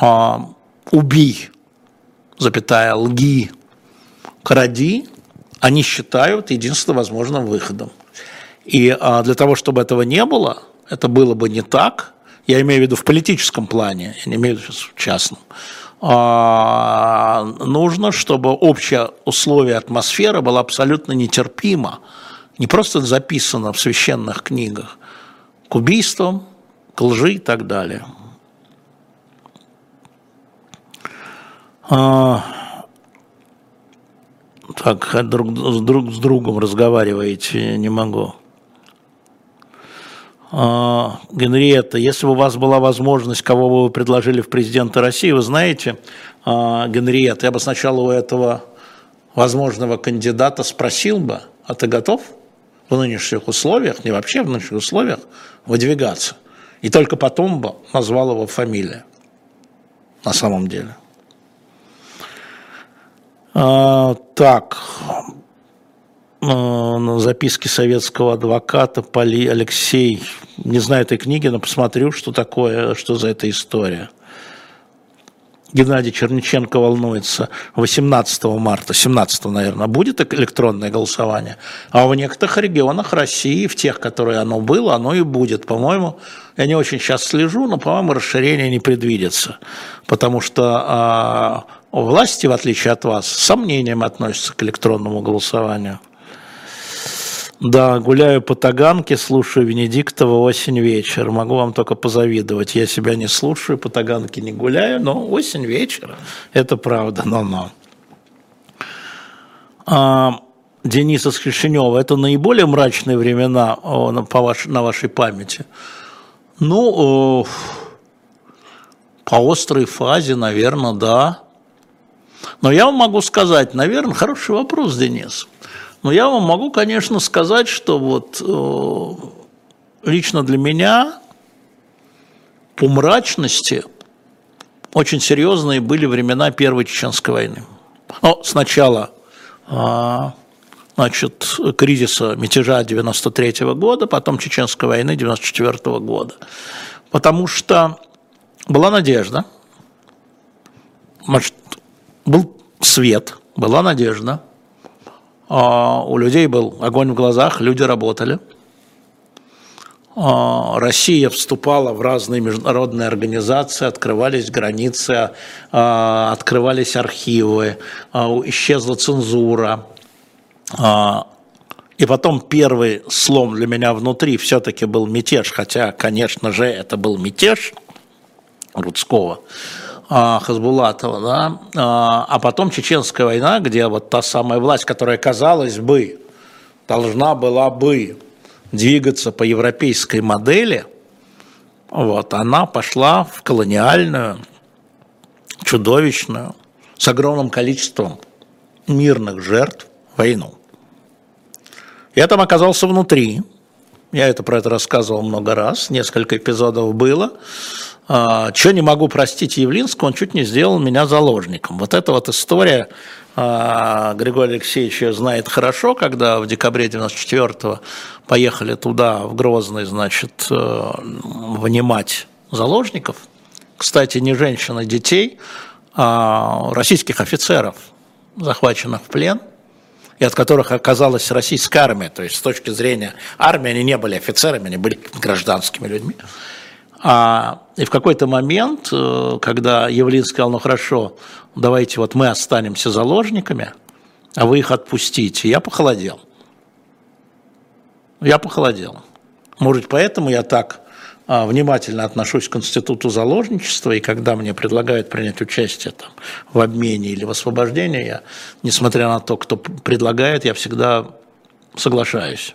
а, убий, запятая, лги, кради, они считают единственно возможным выходом. И а, для того, чтобы этого не было, это было бы не так, я имею в виду в политическом плане, я не имею в виду в частном, нужно, чтобы общее условие атмосферы было абсолютно нетерпимо, не просто записано в священных книгах, к убийствам, к лжи и так далее. А, так, друг, с, друг, с другом разговариваете, не могу. А, Генриетта, если бы у вас была возможность, кого бы вы предложили в президенты России, вы знаете, а, Генриетта, я бы сначала у этого возможного кандидата спросил бы, а ты готов в нынешних условиях, не вообще в нынешних условиях, выдвигаться? И только потом бы назвал его фамилию на самом деле. А, так, на записке советского адвоката Поли Алексей, не знаю этой книги, но посмотрю, что такое, что за эта история. Геннадий Черниченко волнуется 18 марта, 17, наверное, будет электронное голосование, а в некоторых регионах России, в тех, которые оно было, оно и будет. По-моему, я не очень сейчас слежу, но, по-моему, расширение не предвидится, потому что а, власти, в отличие от вас, с сомнением относятся к электронному голосованию. Да, гуляю по Таганке, слушаю Венедиктова осень вечер. Могу вам только позавидовать. Я себя не слушаю, по Таганке не гуляю, но осень вечер. Это правда, но-но. А, Денис из Кишинева, это наиболее мрачные времена по ваш, на вашей памяти? Ну, по острой фазе, наверное, да. Но я вам могу сказать, наверное, хороший вопрос, Денис. Но я вам могу, конечно, сказать, что вот э, лично для меня по мрачности очень серьезные были времена Первой Чеченской войны. Ну, сначала а, значит, кризиса мятежа 93 -го года, потом Чеченской войны 94 -го года. Потому что была надежда, может, был свет, была надежда – у людей был огонь в глазах, люди работали. А, Россия вступала в разные международные организации, открывались границы, а, открывались архивы, исчезла цензура. И потом первый слом для меня внутри все-таки был мятеж, хотя, конечно же, это был мятеж Рудского. А, Хазбулатова, да, а, а потом Чеченская война, где вот та самая власть, которая, казалось бы, должна была бы двигаться по европейской модели, вот, она пошла в колониальную, чудовищную, с огромным количеством мирных жертв войну. Я там оказался внутри, я это про это рассказывал много раз, несколько эпизодов было. А, Что не могу простить Явлинского, он чуть не сделал меня заложником. Вот эта вот история а, Григорий Алексеевич ее знает хорошо, когда в декабре 94-го поехали туда, в Грозный, значит, э, вынимать заложников. Кстати, не женщин, а детей, а российских офицеров, захваченных в плен – и от которых оказалась российская армия. То есть с точки зрения армии они не были офицерами, они были гражданскими людьми. А, и в какой-то момент, э, когда Явлин сказал, ну хорошо, давайте вот мы останемся заложниками, а вы их отпустите, я похолодел. Я похолодел. Может, поэтому я так внимательно отношусь к институту заложничества, и когда мне предлагают принять участие там, в обмене или в освобождении, я, несмотря на то, кто предлагает, я всегда соглашаюсь.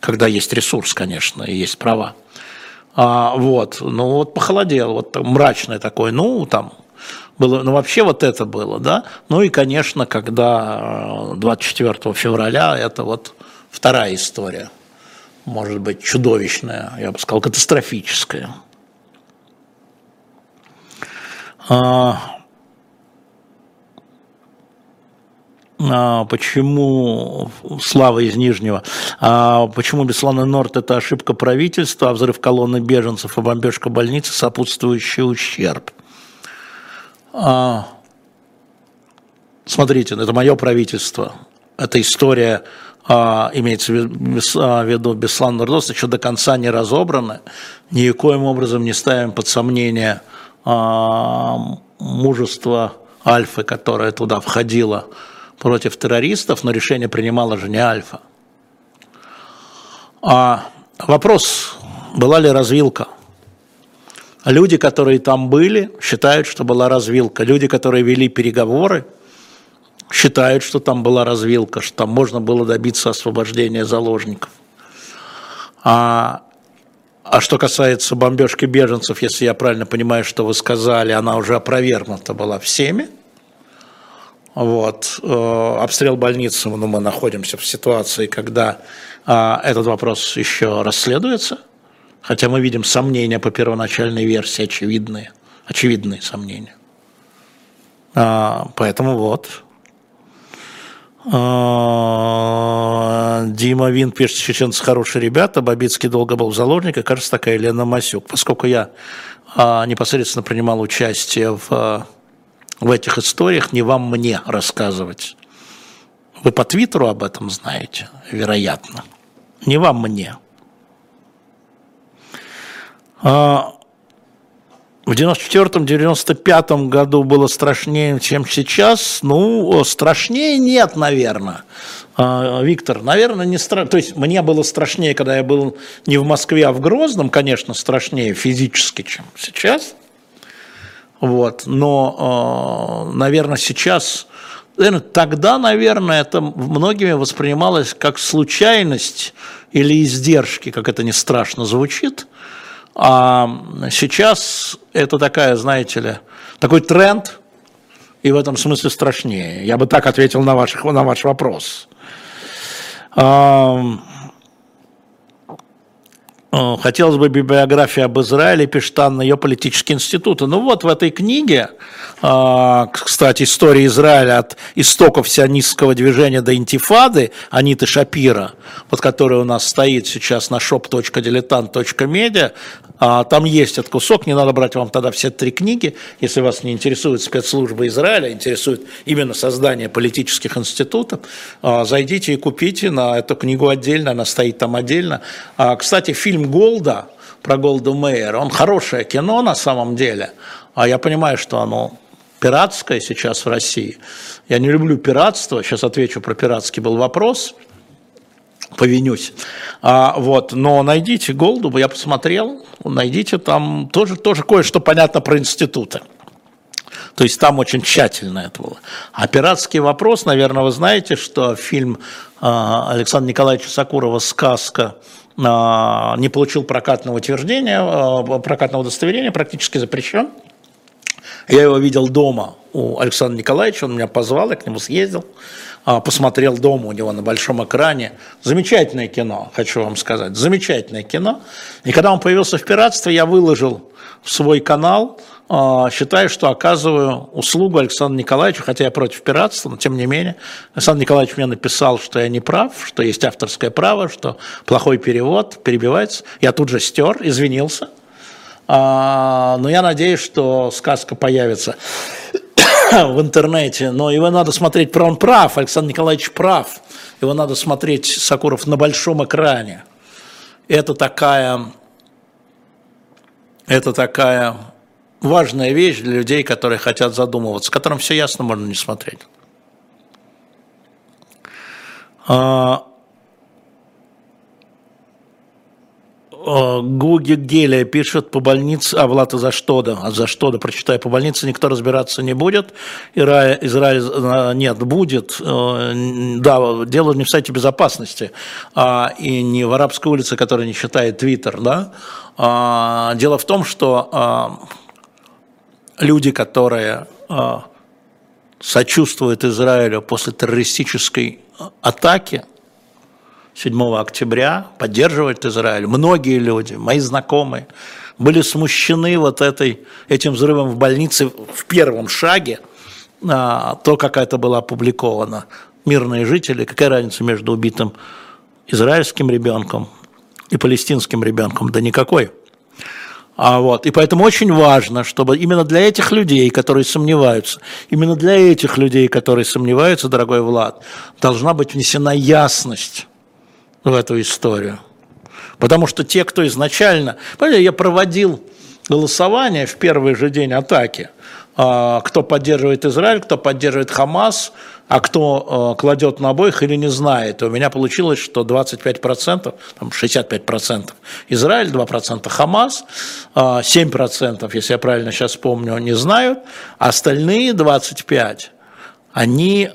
Когда есть ресурс, конечно, и есть права. А, вот, ну вот похолодел, вот мрачное такое, ну там было, ну вообще вот это было, да. Ну и, конечно, когда 24 э, февраля, это вот вторая история, может быть, чудовищная, я бы сказал, катастрофическая. А, А, почему Слава из Нижнего, а почему Беслан и Норд – это ошибка правительства, а взрыв колонны беженцев и бомбежка больницы – сопутствующий ущерб. А, смотрите, это мое правительство, это история, имеется в виду Беслан Нордос, еще до конца не разобрана, никоим образом не ставим под сомнение мужество Альфы, которая туда входила – против террористов, но решение принимала же не Альфа. А вопрос, была ли развилка? Люди, которые там были, считают, что была развилка. Люди, которые вели переговоры, считают, что там была развилка, что там можно было добиться освобождения заложников. А, а что касается бомбежки беженцев, если я правильно понимаю, что вы сказали, она уже опровергнута была всеми. Вот. Э, обстрел больницы, ну, мы находимся в ситуации, когда э, этот вопрос еще расследуется, хотя мы видим сомнения по первоначальной версии, очевидные, очевидные сомнения. А, поэтому вот, а, Дима Вин пишет, чеченцы хорошие ребята, Бабицкий долго был в заложнике, кажется, такая Лена Масюк. Поскольку я а, непосредственно принимал участие в, а, в этих историях, не вам мне рассказывать. Вы по Твиттеру об этом знаете, вероятно. Не вам мне. В 94-95 году было страшнее, чем сейчас. Ну, страшнее нет, наверное. А, Виктор, наверное, не страшно. То есть мне было страшнее, когда я был не в Москве, а в Грозном, конечно, страшнее физически, чем сейчас. Вот. Но, а, наверное, сейчас, тогда, наверное, это многими воспринималось как случайность или издержки, как это не страшно звучит – а сейчас это такая, знаете ли, такой тренд, и в этом смысле страшнее. Я бы так ответил на, ваш, на ваш вопрос. Хотелось бы библиография об Израиле, пишет Анна, ее политические институты. Ну вот в этой книге, а, кстати, история Израиля от истоков сионистского движения до интифады Аниты Шапира, под которой у нас стоит сейчас на shop.diletant.media, а, там есть этот кусок, не надо брать вам тогда все три книги, если вас не интересует спецслужбы Израиля, интересует именно создание политических институтов, а, зайдите и купите на эту книгу отдельно, она стоит там отдельно. Кстати, фильм «Голда» про Голду Мейер, он хорошее кино на самом деле, а я понимаю, что оно пиратское сейчас в России. Я не люблю пиратство, сейчас отвечу про пиратский был вопрос, повинюсь. А, вот, но найдите Голду, я посмотрел, найдите там тоже, тоже кое-что понятно про институты. То есть там очень тщательно это было. А пиратский вопрос, наверное, вы знаете, что фильм а, Александра Николаевича Сакурова «Сказка» А, не получил прокатного утверждения, а, прокатного удостоверения, практически запрещен. Я его видел дома у Александра Николаевича, он меня позвал, я к нему съездил, посмотрел дома у него на большом экране. Замечательное кино, хочу вам сказать, замечательное кино. И когда он появился в пиратстве, я выложил в свой канал а, считаю, что оказываю услугу Александру Николаевичу, хотя я против пиратства, но тем не менее. Александр Николаевич мне написал, что я не прав, что есть авторское право, что плохой перевод перебивается. Я тут же стер, извинился. А, но я надеюсь, что сказка появится в интернете, но его надо смотреть, он прав, Александр Николаевич прав, его надо смотреть, Сакуров, на большом экране. Это такая, это такая важная вещь для людей, которые хотят задумываться, которым все ясно, можно не смотреть. А, Гуги Гелия пишет по больнице, а Влад за что да, а за что да, прочитаю, по больнице никто разбираться не будет, Израиль, Израиль а, нет, будет, да, дело не в сайте безопасности, а и не в арабской улице, которая не считает Твиттер, да, дело в том, что люди, которые а, сочувствуют Израилю после террористической атаки 7 октября, поддерживают Израиль. Многие люди, мои знакомые, были смущены вот этой, этим взрывом в больнице в первом шаге, а, то, как это было опубликовано. Мирные жители, какая разница между убитым израильским ребенком и палестинским ребенком? Да никакой. А вот, и поэтому очень важно, чтобы именно для этих людей, которые сомневаются, именно для этих людей, которые сомневаются, дорогой Влад, должна быть внесена ясность в эту историю. Потому что те, кто изначально... Понимаете, я проводил голосование в первый же день атаки а, кто поддерживает Израиль, кто поддерживает Хамас, а кто а, кладет на обоих или не знает. У меня получилось, что 25%, там 65% Израиль, 2% Хамас, 7%, если я правильно сейчас помню, не знают, а остальные 25% они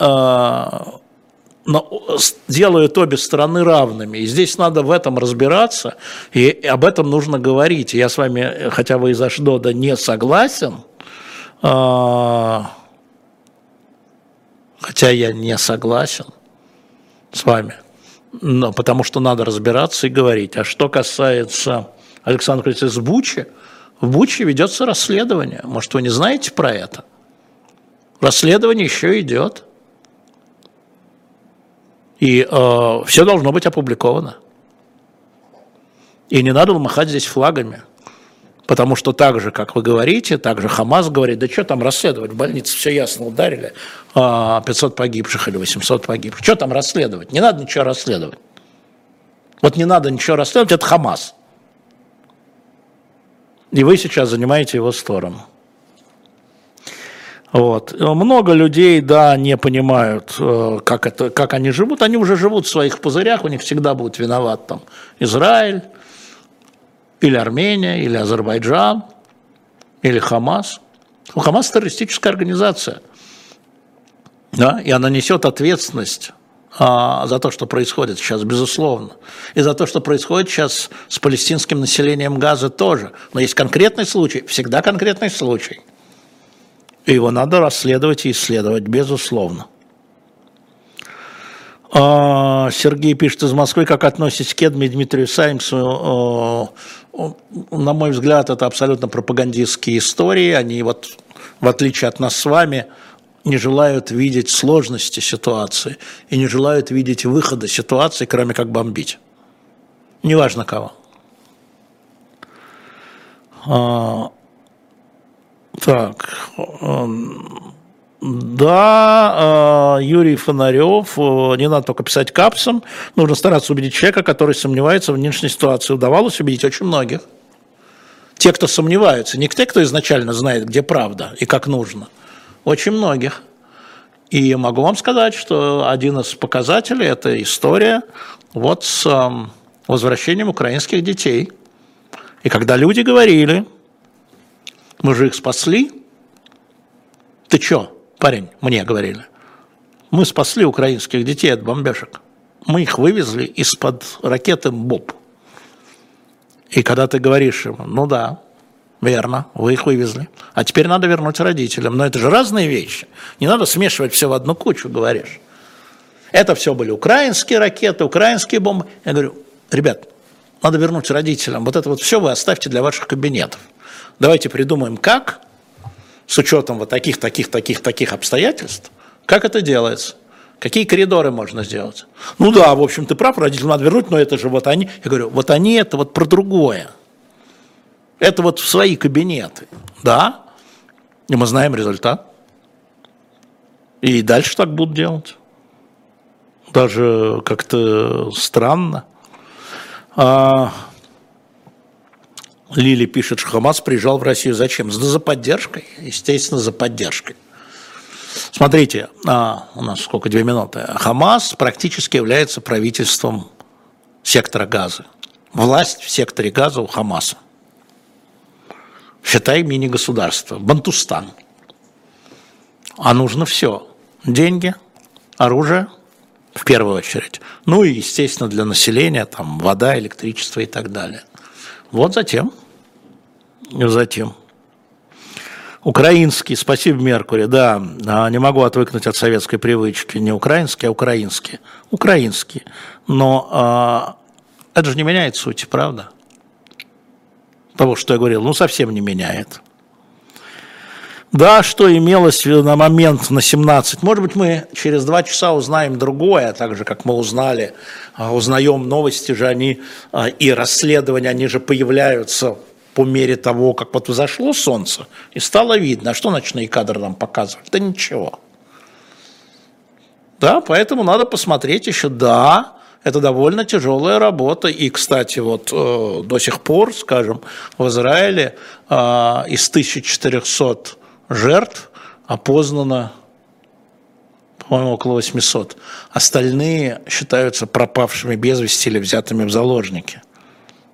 делают обе стороны равными. И здесь надо в этом разбираться, и об этом нужно говорить. Я с вами, хотя бы из Ашдода, не согласен, а, хотя я не согласен с вами, но потому что надо разбираться и говорить. А что касается Александра Кривица Бучи, в Буче ведется расследование. Может, вы не знаете про это? Расследование еще идет. И э, все должно быть опубликовано. И не надо махать здесь флагами. Потому что так же, как вы говорите, так же Хамас говорит, да что там расследовать, в больнице все ясно ударили, 500 а, погибших или 800 погибших. Что там расследовать? Не надо ничего расследовать. Вот не надо ничего расследовать, это Хамас. И вы сейчас занимаете его сторону. Вот. Много людей, да, не понимают, э, как, это, как они живут. Они уже живут в своих пузырях, у них всегда будет виноват там Израиль, или Армения, или Азербайджан, или Хамас. У Хамас террористическая организация, да, и она несет ответственность а, за то, что происходит сейчас, безусловно. И за то, что происходит сейчас с палестинским населением Газа тоже. Но есть конкретный случай, всегда конкретный случай – его надо расследовать и исследовать, безусловно. А, Сергей пишет из Москвы, как относитесь к Кедме Дмитрию Саймсу. А, на мой взгляд, это абсолютно пропагандистские истории. Они вот, в отличие от нас с вами, не желают видеть сложности ситуации и не желают видеть выхода ситуации, кроме как бомбить. Неважно кого. Так, эм, да, э, Юрий Фонарев, э, не надо только писать капсом, нужно стараться убедить человека, который сомневается в нынешней ситуации. Удавалось убедить очень многих. Те, кто сомневаются, не те, кто изначально знает, где правда и как нужно. Очень многих. И могу вам сказать, что один из показателей – это история вот с эм, возвращением украинских детей. И когда люди говорили, мы же их спасли. Ты чё, парень, мне говорили. Мы спасли украинских детей от бомбежек. Мы их вывезли из-под ракеты БОП. И когда ты говоришь им, ну да, верно, вы их вывезли, а теперь надо вернуть родителям. Но это же разные вещи. Не надо смешивать все в одну кучу, говоришь. Это все были украинские ракеты, украинские бомбы. Я говорю, ребят, надо вернуть родителям. Вот это вот все вы оставьте для ваших кабинетов. Давайте придумаем, как, с учетом вот таких, таких, таких, таких обстоятельств, как это делается. Какие коридоры можно сделать? Ну да, в общем, ты прав, родителям надо вернуть, но это же вот они. Я говорю, вот они это вот про другое. Это вот в свои кабинеты. Да, и мы знаем результат. И дальше так будут делать. Даже как-то странно. А, Лили пишет, что Хамас приезжал в Россию. Зачем? За поддержкой. Естественно, за поддержкой. Смотрите, а, у нас сколько, две минуты. Хамас практически является правительством сектора газа. Власть в секторе газа у Хамаса. Считай мини-государство. Бантустан. А нужно все. Деньги, оружие, в первую очередь. Ну и, естественно, для населения, там, вода, электричество и так далее – вот затем. Затем. Украинский, спасибо, Меркури, да, а, не могу отвыкнуть от советской привычки, не украинский, а украинский. Украинский. Но а, это же не меняет сути, правда? Того, что я говорил, ну совсем не меняет. Да, что имелось на момент на 17. Может быть, мы через два часа узнаем другое, так же, как мы узнали, а, узнаем новости же они и расследования, они же появляются по мере того, как вот взошло солнце, и стало видно, а что ночные кадры нам показывают? Да ничего. Да, поэтому надо посмотреть еще, да, это довольно тяжелая работа. И, кстати, вот э, до сих пор, скажем, в Израиле э, из 1400 жертв опознано, по-моему, около 800. Остальные считаются пропавшими без вести или взятыми в заложники.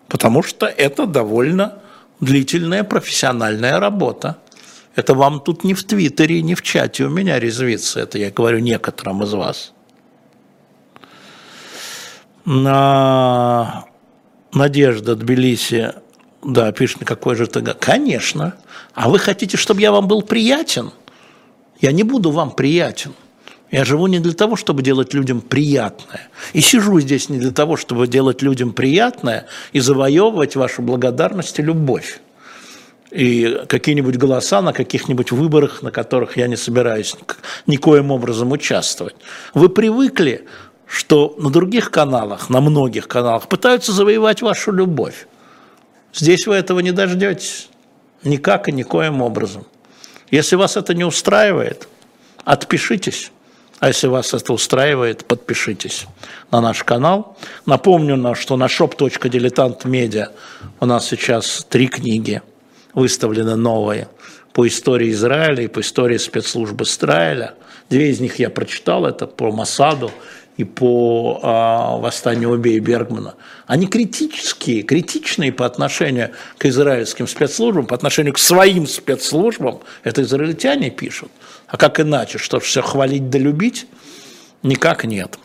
Потому что это довольно длительная профессиональная работа. Это вам тут не в Твиттере, не в чате у меня резвится. Это я говорю некоторым из вас. На Надежда Тбилиси, да, пишет, какой же ты... Конечно. А вы хотите, чтобы я вам был приятен? Я не буду вам приятен. Я живу не для того, чтобы делать людям приятное. И сижу здесь не для того, чтобы делать людям приятное и завоевывать вашу благодарность и любовь. И какие-нибудь голоса на каких-нибудь выборах, на которых я не собираюсь никоим образом участвовать. Вы привыкли, что на других каналах, на многих каналах пытаются завоевать вашу любовь. Здесь вы этого не дождетесь. Никак и никоим образом. Если вас это не устраивает, отпишитесь. А если вас это устраивает, подпишитесь на наш канал. Напомню, что на shop.diletant.media у нас сейчас три книги выставлены новые по истории Израиля и по истории спецслужб Израиля. Две из них я прочитал, это по Масаду и по а, восстанию Убей Бергмана, они критические, критичные по отношению к израильским спецслужбам, по отношению к своим спецслужбам. Это израильтяне пишут. А как иначе? Что все хвалить да любить? Никак нет.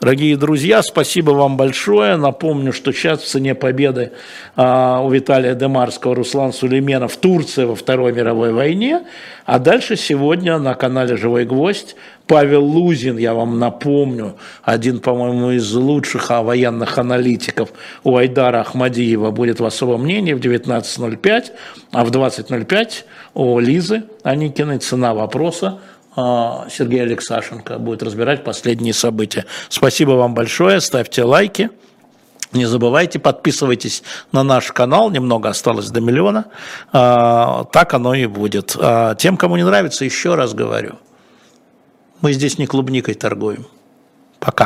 Дорогие друзья, спасибо вам большое. Напомню, что сейчас в цене победы а, у Виталия Демарского Руслан Сулеймена в Турции во Второй мировой войне. А дальше сегодня на канале «Живой гвоздь» Павел Лузин, я вам напомню, один, по-моему, из лучших а, военных аналитиков у Айдара Ахмадиева будет в особом мнении в 19.05, а в 20.05 у Лизы Аникиной «Цена вопроса» А, Сергей Алексашенко будет разбирать последние события. Спасибо вам большое, ставьте лайки. Не забывайте, подписывайтесь на наш канал, немного осталось до миллиона. А, так оно и будет. Тем, кому не нравится, еще раз говорю, мы здесь не клубникой торгуем.